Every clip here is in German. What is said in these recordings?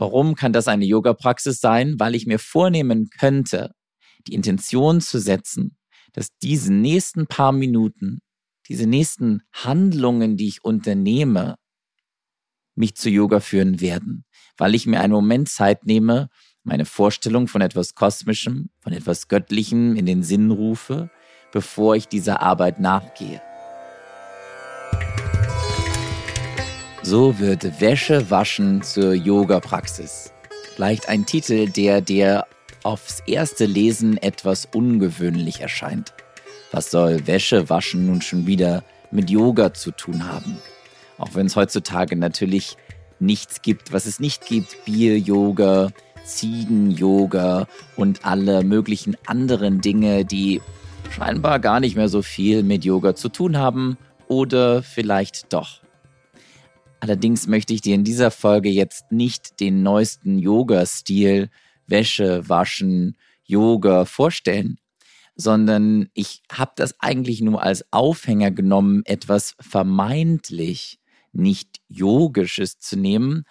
Warum kann das eine Yoga-Praxis sein? Weil ich mir vornehmen könnte, die Intention zu setzen, dass diese nächsten paar Minuten, diese nächsten Handlungen, die ich unternehme, mich zu Yoga führen werden, weil ich mir einen Moment Zeit nehme, meine Vorstellung von etwas Kosmischem, von etwas Göttlichem in den Sinn rufe, bevor ich dieser Arbeit nachgehe. So wird Wäsche waschen zur Yoga-Praxis. Vielleicht ein Titel, der dir aufs erste Lesen etwas ungewöhnlich erscheint. Was soll Wäsche waschen nun schon wieder mit Yoga zu tun haben? Auch wenn es heutzutage natürlich nichts gibt, was es nicht gibt. Bier-Yoga, Ziegen-Yoga und alle möglichen anderen Dinge, die scheinbar gar nicht mehr so viel mit Yoga zu tun haben oder vielleicht doch. Allerdings möchte ich dir in dieser Folge jetzt nicht den neuesten Yoga-Stil, Wäsche waschen, Yoga vorstellen, sondern ich habe das eigentlich nur als Aufhänger genommen, etwas vermeintlich nicht yogisches zu nehmen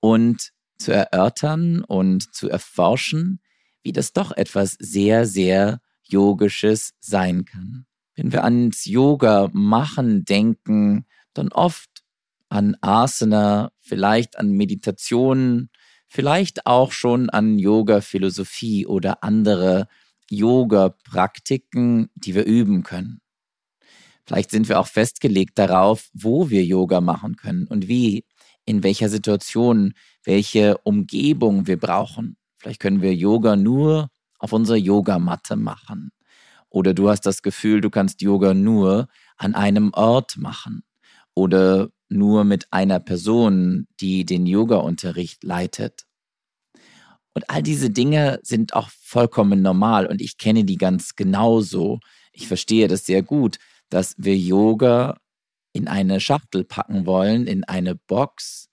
und zu erörtern und zu erforschen, wie das doch etwas sehr, sehr yogisches sein kann. Wenn wir ans Yoga machen denken, dann oft an Asana, vielleicht an Meditationen, vielleicht auch schon an Yoga-Philosophie oder andere Yoga-Praktiken, die wir üben können. Vielleicht sind wir auch festgelegt darauf, wo wir Yoga machen können und wie, in welcher Situation, welche Umgebung wir brauchen. Vielleicht können wir Yoga nur auf unserer Yogamatte machen. Oder du hast das Gefühl, du kannst Yoga nur an einem Ort machen. Oder nur mit einer Person, die den Yoga-Unterricht leitet. Und all diese Dinge sind auch vollkommen normal und ich kenne die ganz genauso. Ich verstehe das sehr gut, dass wir Yoga in eine Schachtel packen wollen, in eine Box,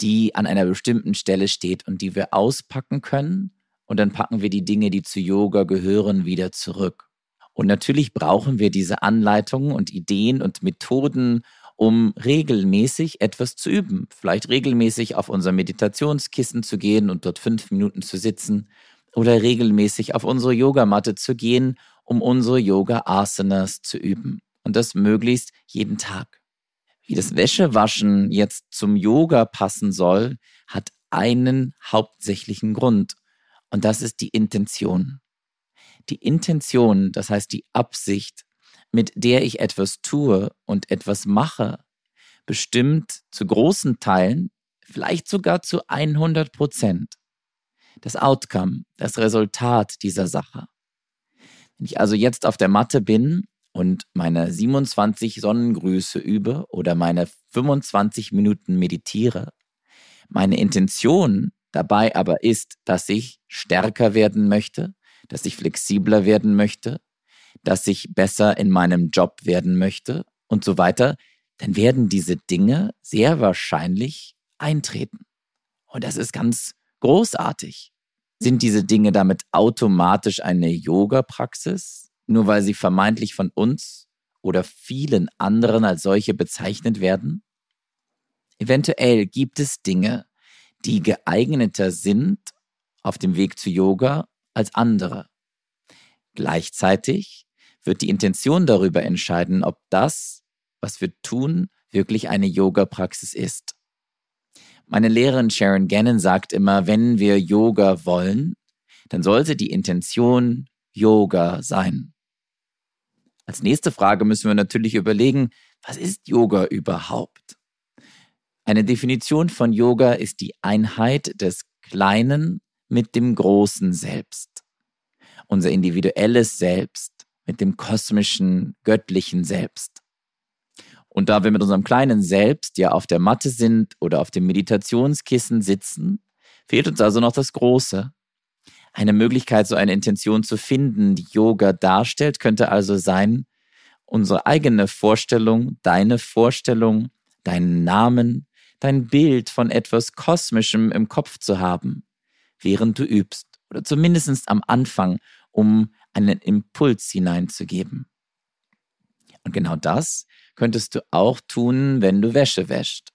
die an einer bestimmten Stelle steht und die wir auspacken können. Und dann packen wir die Dinge, die zu Yoga gehören, wieder zurück. Und natürlich brauchen wir diese Anleitungen und Ideen und Methoden um regelmäßig etwas zu üben. Vielleicht regelmäßig auf unser Meditationskissen zu gehen und dort fünf Minuten zu sitzen oder regelmäßig auf unsere Yogamatte zu gehen, um unsere Yoga-Asanas zu üben. Und das möglichst jeden Tag. Wie das Wäschewaschen jetzt zum Yoga passen soll, hat einen hauptsächlichen Grund. Und das ist die Intention. Die Intention, das heißt die Absicht, mit der ich etwas tue und etwas mache, bestimmt zu großen Teilen, vielleicht sogar zu 100 Prozent, das Outcome, das Resultat dieser Sache. Wenn ich also jetzt auf der Matte bin und meine 27 Sonnengrüße übe oder meine 25 Minuten meditiere, meine Intention dabei aber ist, dass ich stärker werden möchte, dass ich flexibler werden möchte, dass ich besser in meinem Job werden möchte und so weiter, dann werden diese Dinge sehr wahrscheinlich eintreten. Und das ist ganz großartig. Sind diese Dinge damit automatisch eine Yoga-Praxis, nur weil sie vermeintlich von uns oder vielen anderen als solche bezeichnet werden? Eventuell gibt es Dinge, die geeigneter sind auf dem Weg zu Yoga als andere. Gleichzeitig wird die Intention darüber entscheiden, ob das, was wir tun, wirklich eine Yoga-Praxis ist. Meine Lehrerin Sharon Gannon sagt immer, wenn wir Yoga wollen, dann sollte die Intention Yoga sein. Als nächste Frage müssen wir natürlich überlegen, was ist Yoga überhaupt? Eine Definition von Yoga ist die Einheit des Kleinen mit dem großen Selbst. Unser individuelles Selbst mit dem kosmischen, göttlichen Selbst. Und da wir mit unserem kleinen Selbst ja auf der Matte sind oder auf dem Meditationskissen sitzen, fehlt uns also noch das Große. Eine Möglichkeit, so eine Intention zu finden, die Yoga darstellt, könnte also sein, unsere eigene Vorstellung, deine Vorstellung, deinen Namen, dein Bild von etwas Kosmischem im Kopf zu haben, während du übst oder zumindest am Anfang, um einen Impuls hineinzugeben. Und genau das könntest du auch tun, wenn du Wäsche wäscht.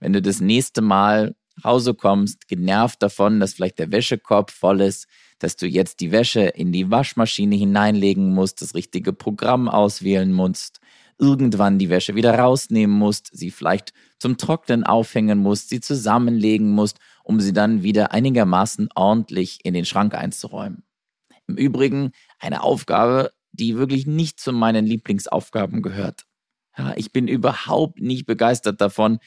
Wenn du das nächste Mal nach Hause kommst, genervt davon, dass vielleicht der Wäschekorb voll ist, dass du jetzt die Wäsche in die Waschmaschine hineinlegen musst, das richtige Programm auswählen musst, irgendwann die Wäsche wieder rausnehmen musst, sie vielleicht zum Trocknen aufhängen musst, sie zusammenlegen musst, um sie dann wieder einigermaßen ordentlich in den Schrank einzuräumen. Im Übrigen eine Aufgabe, die wirklich nicht zu meinen Lieblingsaufgaben gehört. Ja, ich bin überhaupt nicht begeistert davon,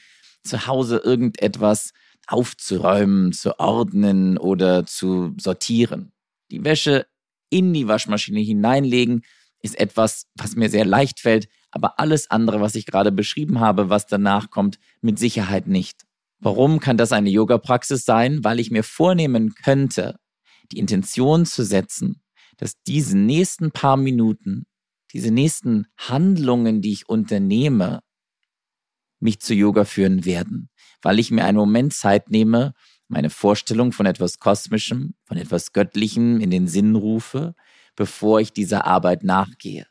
zu Hause irgendetwas aufzuräumen, zu ordnen oder zu sortieren. Die Wäsche in die Waschmaschine hineinlegen ist etwas, was mir sehr leicht fällt, aber alles andere, was ich gerade beschrieben habe, was danach kommt, mit Sicherheit nicht. Warum kann das eine Yoga-Praxis sein? Weil ich mir vornehmen könnte, die Intention zu setzen, dass diese nächsten paar Minuten, diese nächsten Handlungen, die ich unternehme, mich zu Yoga führen werden, weil ich mir einen Moment Zeit nehme, meine Vorstellung von etwas Kosmischem, von etwas Göttlichem in den Sinn rufe, bevor ich dieser Arbeit nachgehe.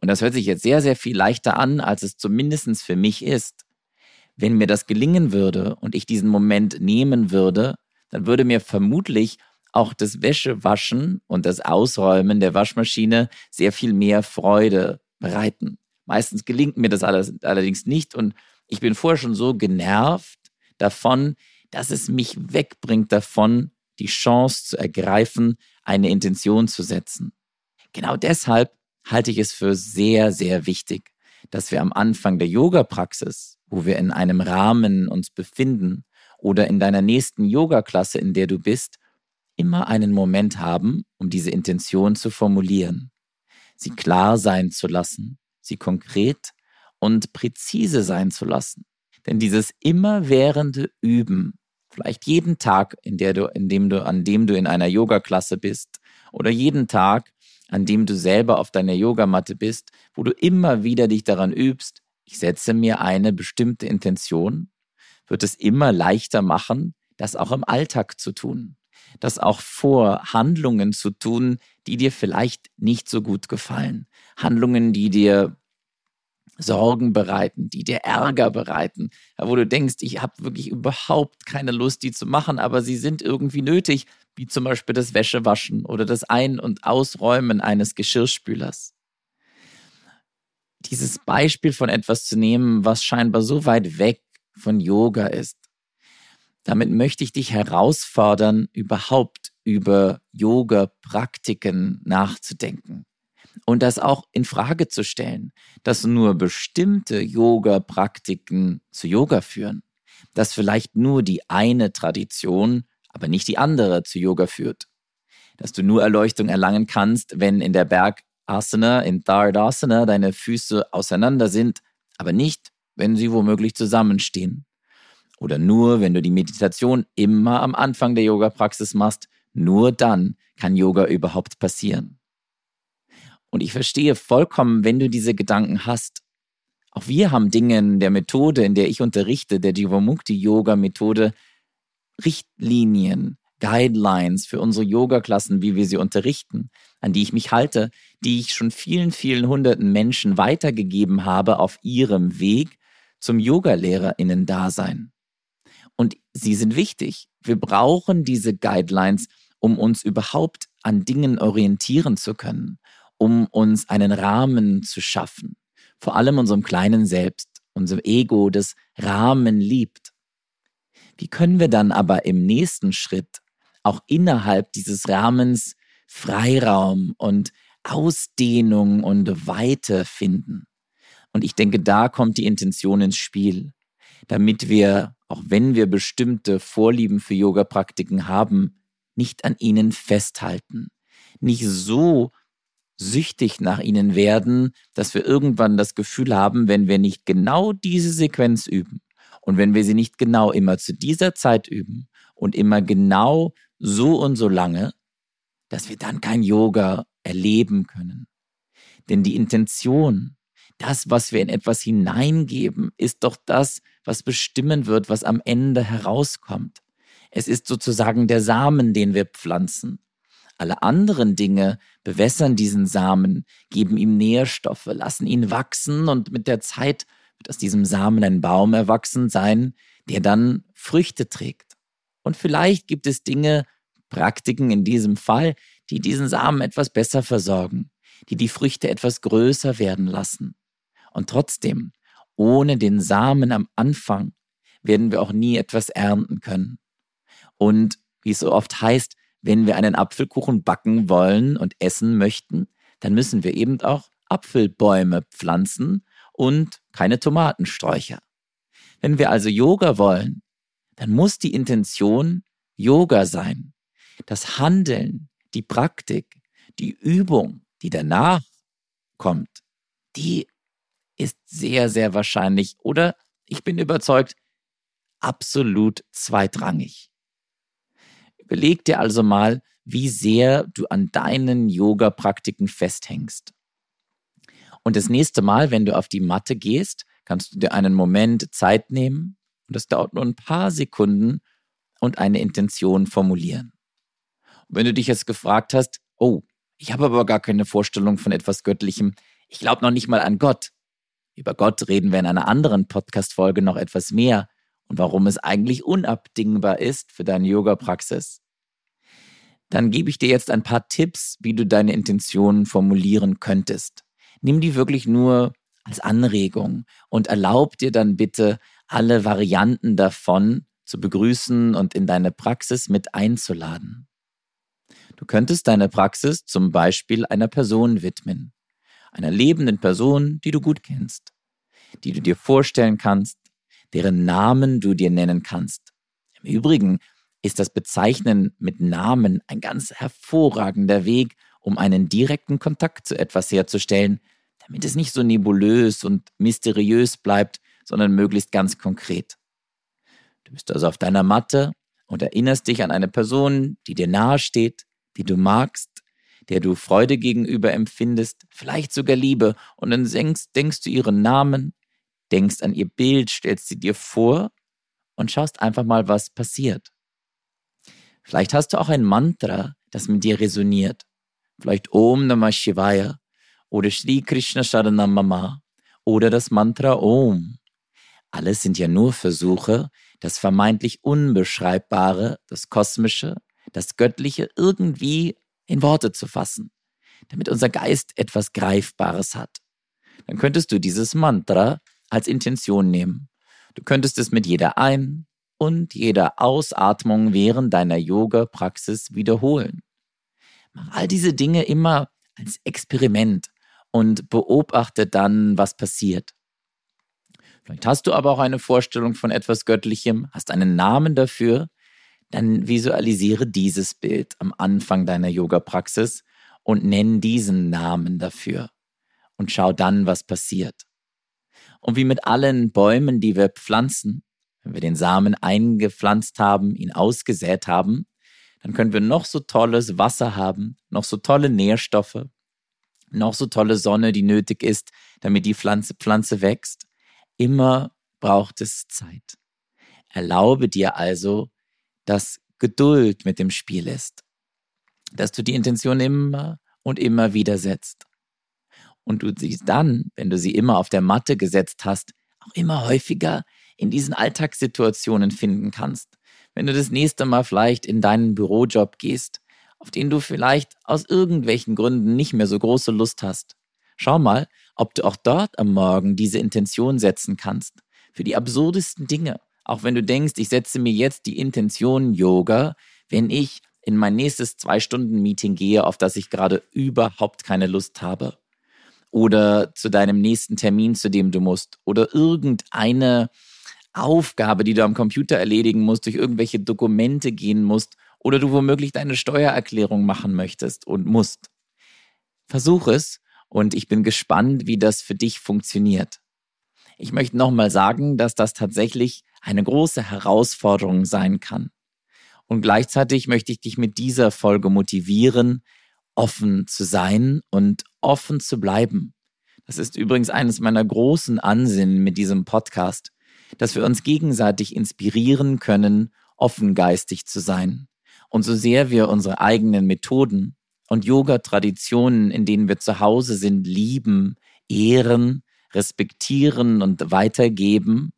Und das hört sich jetzt sehr, sehr viel leichter an, als es zumindest für mich ist. Wenn mir das gelingen würde und ich diesen Moment nehmen würde, dann würde mir vermutlich auch das Wäschewaschen und das Ausräumen der Waschmaschine sehr viel mehr Freude bereiten. Meistens gelingt mir das allerdings nicht und ich bin vorher schon so genervt davon, dass es mich wegbringt davon, die Chance zu ergreifen, eine Intention zu setzen. Genau deshalb halte ich es für sehr, sehr wichtig, dass wir am Anfang der Yoga-Praxis, wo wir in einem Rahmen uns befinden oder in deiner nächsten Yoga-Klasse, in der du bist, immer einen Moment haben, um diese Intention zu formulieren, sie klar sein zu lassen, sie konkret und präzise sein zu lassen. Denn dieses immerwährende Üben, vielleicht jeden Tag, in der du, in dem du, an dem du in einer Yoga-Klasse bist, oder jeden Tag, an dem du selber auf deiner Yogamatte bist, wo du immer wieder dich daran übst, ich setze mir eine bestimmte Intention, wird es immer leichter machen, das auch im Alltag zu tun das auch vor Handlungen zu tun, die dir vielleicht nicht so gut gefallen. Handlungen, die dir Sorgen bereiten, die dir Ärger bereiten, wo du denkst, ich habe wirklich überhaupt keine Lust, die zu machen, aber sie sind irgendwie nötig, wie zum Beispiel das Wäschewaschen oder das Ein- und Ausräumen eines Geschirrspülers. Dieses Beispiel von etwas zu nehmen, was scheinbar so weit weg von Yoga ist, damit möchte ich dich herausfordern, überhaupt über Yoga-Praktiken nachzudenken und das auch in Frage zu stellen, dass nur bestimmte Yoga-Praktiken zu Yoga führen, dass vielleicht nur die eine Tradition, aber nicht die andere zu Yoga führt, dass du nur Erleuchtung erlangen kannst, wenn in der Bergasana, in Dardasana deine Füße auseinander sind, aber nicht, wenn sie womöglich zusammenstehen oder nur, wenn du die Meditation immer am Anfang der Yoga-Praxis machst, nur dann kann Yoga überhaupt passieren. Und ich verstehe vollkommen, wenn du diese Gedanken hast. Auch wir haben Dinge in der Methode, in der ich unterrichte, der Jivamukti-Yoga-Methode, Richtlinien, Guidelines für unsere Yoga-Klassen, wie wir sie unterrichten, an die ich mich halte, die ich schon vielen, vielen hunderten Menschen weitergegeben habe auf ihrem Weg zum Yoga-LehrerInnen-Dasein. Und sie sind wichtig. Wir brauchen diese Guidelines, um uns überhaupt an Dingen orientieren zu können, um uns einen Rahmen zu schaffen. Vor allem unserem kleinen Selbst, unserem Ego, das Rahmen liebt. Wie können wir dann aber im nächsten Schritt auch innerhalb dieses Rahmens Freiraum und Ausdehnung und Weite finden? Und ich denke, da kommt die Intention ins Spiel, damit wir auch wenn wir bestimmte Vorlieben für Yoga-Praktiken haben, nicht an ihnen festhalten, nicht so süchtig nach ihnen werden, dass wir irgendwann das Gefühl haben, wenn wir nicht genau diese Sequenz üben und wenn wir sie nicht genau immer zu dieser Zeit üben und immer genau so und so lange, dass wir dann kein Yoga erleben können. Denn die Intention, das, was wir in etwas hineingeben, ist doch das, was bestimmen wird, was am Ende herauskommt. Es ist sozusagen der Samen, den wir pflanzen. Alle anderen Dinge bewässern diesen Samen, geben ihm Nährstoffe, lassen ihn wachsen und mit der Zeit wird aus diesem Samen ein Baum erwachsen sein, der dann Früchte trägt. Und vielleicht gibt es Dinge, Praktiken in diesem Fall, die diesen Samen etwas besser versorgen, die die Früchte etwas größer werden lassen. Und trotzdem, ohne den Samen am Anfang werden wir auch nie etwas ernten können. Und wie es so oft heißt, wenn wir einen Apfelkuchen backen wollen und essen möchten, dann müssen wir eben auch Apfelbäume pflanzen und keine Tomatensträucher. Wenn wir also Yoga wollen, dann muss die Intention Yoga sein. Das Handeln, die Praktik, die Übung, die danach kommt, die ist sehr, sehr wahrscheinlich oder ich bin überzeugt, absolut zweitrangig. Überleg dir also mal, wie sehr du an deinen Yoga-Praktiken festhängst. Und das nächste Mal, wenn du auf die Matte gehst, kannst du dir einen Moment Zeit nehmen und das dauert nur ein paar Sekunden und eine Intention formulieren. Und wenn du dich jetzt gefragt hast, oh, ich habe aber gar keine Vorstellung von etwas Göttlichem, ich glaube noch nicht mal an Gott. Über Gott reden wir in einer anderen Podcast-Folge noch etwas mehr und warum es eigentlich unabdingbar ist für deine Yoga-Praxis. Dann gebe ich dir jetzt ein paar Tipps, wie du deine Intentionen formulieren könntest. Nimm die wirklich nur als Anregung und erlaub dir dann bitte, alle Varianten davon zu begrüßen und in deine Praxis mit einzuladen. Du könntest deine Praxis zum Beispiel einer Person widmen, einer lebenden Person, die du gut kennst, die du dir vorstellen kannst, deren Namen du dir nennen kannst. Im Übrigen ist das Bezeichnen mit Namen ein ganz hervorragender Weg, um einen direkten Kontakt zu etwas herzustellen, damit es nicht so nebulös und mysteriös bleibt, sondern möglichst ganz konkret. Du bist also auf deiner Matte und erinnerst dich an eine Person, die dir nahe steht, die du magst, der du Freude gegenüber empfindest, vielleicht sogar Liebe, und dann denkst, denkst du ihren Namen, denkst an ihr Bild, stellst sie dir vor und schaust einfach mal, was passiert. Vielleicht hast du auch ein Mantra, das mit dir resoniert. Vielleicht Om Namah Shivaya oder Sri Krishna Sharanam Mama oder das Mantra Om. Alles sind ja nur Versuche, das vermeintlich Unbeschreibbare, das Kosmische, das Göttliche irgendwie in Worte zu fassen, damit unser Geist etwas Greifbares hat. Dann könntest du dieses Mantra als Intention nehmen. Du könntest es mit jeder Ein- und jeder Ausatmung während deiner Yoga-Praxis wiederholen. Mach all diese Dinge immer als Experiment und beobachte dann, was passiert. Vielleicht hast du aber auch eine Vorstellung von etwas Göttlichem, hast einen Namen dafür, dann visualisiere dieses Bild am Anfang deiner Yoga-Praxis und nenn diesen Namen dafür und schau dann, was passiert. Und wie mit allen Bäumen, die wir pflanzen, wenn wir den Samen eingepflanzt haben, ihn ausgesät haben, dann können wir noch so tolles Wasser haben, noch so tolle Nährstoffe, noch so tolle Sonne, die nötig ist, damit die Pflanze, Pflanze wächst. Immer braucht es Zeit. Erlaube dir also, dass Geduld mit dem Spiel ist, dass du die Intention immer und immer wieder setzt. Und du sie dann, wenn du sie immer auf der Matte gesetzt hast, auch immer häufiger in diesen Alltagssituationen finden kannst. Wenn du das nächste Mal vielleicht in deinen Bürojob gehst auf den du vielleicht aus irgendwelchen Gründen nicht mehr so große Lust hast. Schau mal, ob du auch dort am Morgen diese Intention setzen kannst. Für die absurdesten Dinge. Auch wenn du denkst, ich setze mir jetzt die Intention Yoga, wenn ich in mein nächstes Zwei-Stunden-Meeting gehe, auf das ich gerade überhaupt keine Lust habe. Oder zu deinem nächsten Termin, zu dem du musst. Oder irgendeine Aufgabe, die du am Computer erledigen musst, durch irgendwelche Dokumente gehen musst oder du womöglich deine Steuererklärung machen möchtest und musst. Versuch es und ich bin gespannt, wie das für dich funktioniert. Ich möchte nochmal sagen, dass das tatsächlich eine große Herausforderung sein kann. Und gleichzeitig möchte ich dich mit dieser Folge motivieren, offen zu sein und offen zu bleiben. Das ist übrigens eines meiner großen Ansinnen mit diesem Podcast, dass wir uns gegenseitig inspirieren können, offengeistig zu sein. Und so sehr wir unsere eigenen Methoden und Yoga-Traditionen, in denen wir zu Hause sind, lieben, ehren, respektieren und weitergeben,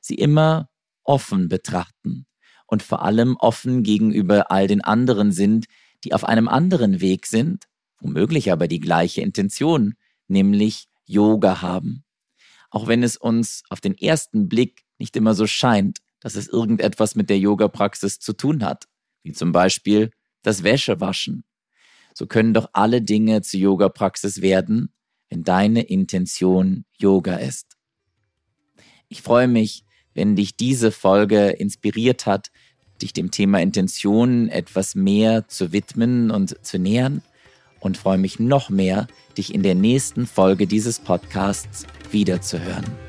sie immer offen betrachten und vor allem offen gegenüber all den anderen sind, die auf einem anderen Weg sind, womöglich aber die gleiche Intention, nämlich Yoga haben. Auch wenn es uns auf den ersten Blick nicht immer so scheint, dass es irgendetwas mit der Yoga-Praxis zu tun hat, wie zum Beispiel das Wäschewaschen. So können doch alle Dinge zur Yoga-Praxis werden, wenn deine Intention Yoga ist. Ich freue mich, wenn dich diese Folge inspiriert hat, dich dem Thema Intention etwas mehr zu widmen und zu nähern und freue mich noch mehr, dich in der nächsten Folge dieses Podcasts wiederzuhören.